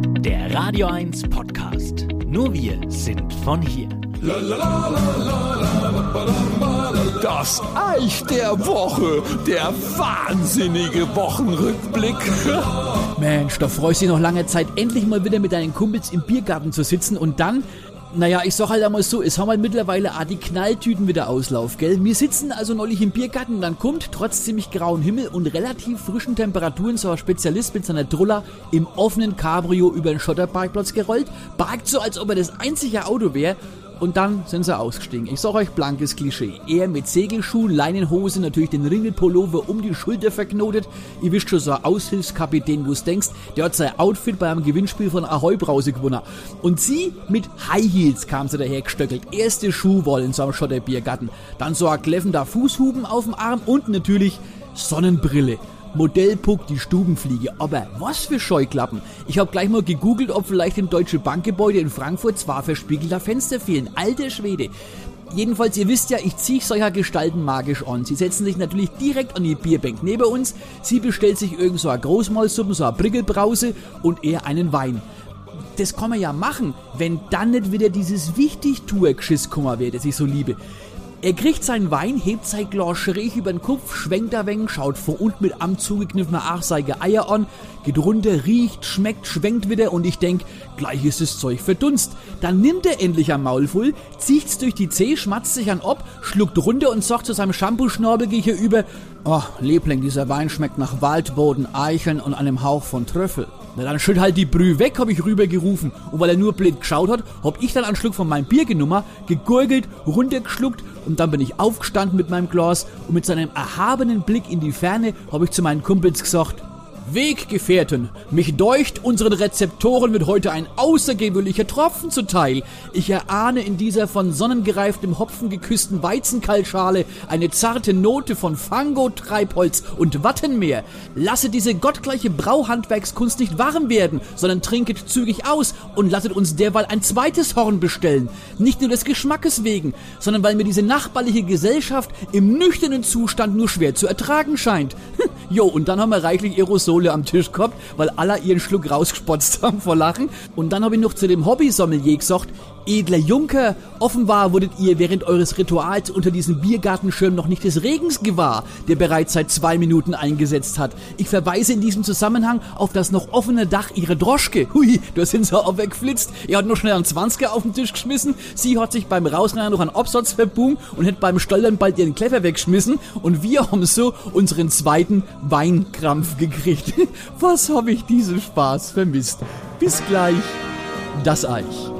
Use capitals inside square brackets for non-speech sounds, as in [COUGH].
Der Radio 1 Podcast. Nur wir sind von hier. Das Eich der Woche, der wahnsinnige Wochenrückblick. Mensch, da freust du dich noch lange Zeit, endlich mal wieder mit deinen Kumpels im Biergarten zu sitzen und dann naja, ich sag halt einmal so, es haben halt mittlerweile auch die Knalltüten wieder Auslauf, gell? Wir sitzen also neulich im Biergarten und dann kommt, trotz ziemlich grauen Himmel und relativ frischen Temperaturen, so ein Spezialist mit seiner Truller im offenen Cabrio über den Schotterparkplatz gerollt, parkt so, als ob er das einzige Auto wäre und dann sind sie ausgestiegen. Ich sag euch blankes Klischee. Er mit Segelschuhen, Leinenhose, natürlich den Ringelpullover um die Schulter verknotet. Ihr wisst schon, so ein Aushilfskapitän, wo es denkst, der hat sein Outfit bei einem Gewinnspiel von Ahoi Brause gewonnen. Und sie mit High Heels kam sie daher gestöckelt. Erste Schuhwolle in so einem Schotterbiergarten. Dann so ein kläffender Fußhuben auf dem Arm und natürlich Sonnenbrille. Modellpuck die Stubenfliege. Aber was für Scheuklappen. Ich habe gleich mal gegoogelt, ob vielleicht im Deutsche Bankgebäude in Frankfurt zwar verspiegelter Fenster fehlen. Alter Schwede. Jedenfalls, ihr wisst ja, ich ziehe solcher Gestalten magisch an. Sie setzen sich natürlich direkt an die Bierbank neben uns. Sie bestellt sich irgend so eine Großmaulsuppen, so eine Prickelbrause und er einen Wein. Das kann man ja machen, wenn dann nicht wieder dieses Wichtigtuer-Geschiss kommen wäre, das ich so liebe. Er kriegt seinen Wein, hebt sein Glas schräg über den Kopf, schwenkt ein wenig, schaut vor und mit am zugekniffener Achseige Eier an, geht runter, riecht, schmeckt, schwenkt wieder und ich denk, gleich ist das Zeug verdunst. Dann nimmt er endlich ein Maul voll, zieht's durch die Zeh, schmatzt sich an ob, schluckt runter und sagt zu seinem Shampoo-Schnorbel gegenüber, oh, Liebling, dieser Wein schmeckt nach Waldboden, Eicheln und einem Hauch von Trüffel. Na dann schütt halt die Brühe weg, hab ich rübergerufen. Und weil er nur blind geschaut hat, hab ich dann einen Schluck von meinem Bier genommen, gegurgelt, runtergeschluckt und dann bin ich aufgestanden mit meinem Glas und mit seinem erhabenen Blick in die Ferne hab ich zu meinen Kumpels gesagt, Weggefährten, mich deucht, unseren Rezeptoren wird heute ein außergewöhnlicher Tropfen zuteil. Ich erahne in dieser von sonnengereiftem Hopfen geküssten Weizenkaltschale eine zarte Note von Fango, Treibholz und Wattenmeer. Lasse diese gottgleiche Brauhandwerkskunst nicht warm werden, sondern trinket zügig aus und lasset uns derweil ein zweites Horn bestellen. Nicht nur des Geschmackes wegen, sondern weil mir diese nachbarliche Gesellschaft im nüchternen Zustand nur schwer zu ertragen scheint. Jo, und dann haben wir reichlich Aerosole am Tisch gehabt, weil alle ihren Schluck rausgespotzt [LAUGHS] haben vor Lachen. Und dann habe ich noch zu dem Hobby-Sommelier gesagt, Edler Junker, offenbar wurdet ihr während eures Rituals unter diesem Biergartenschirm noch nicht des Regens gewahr, der bereits seit zwei Minuten eingesetzt hat. Ich verweise in diesem Zusammenhang auf das noch offene Dach ihrer Droschke. Hui, da sind sie auch weggeflitzt. Er hat noch schnell einen Zwanziger auf den Tisch geschmissen. Sie hat sich beim Rausrennen noch einen Absatz verbogen und hat beim Stollen bald ihren Kleffer weggeschmissen. Und wir haben so unseren zweiten Weinkrampf gekriegt. [LAUGHS] Was habe ich diesen Spaß vermisst. Bis gleich. Das Eich.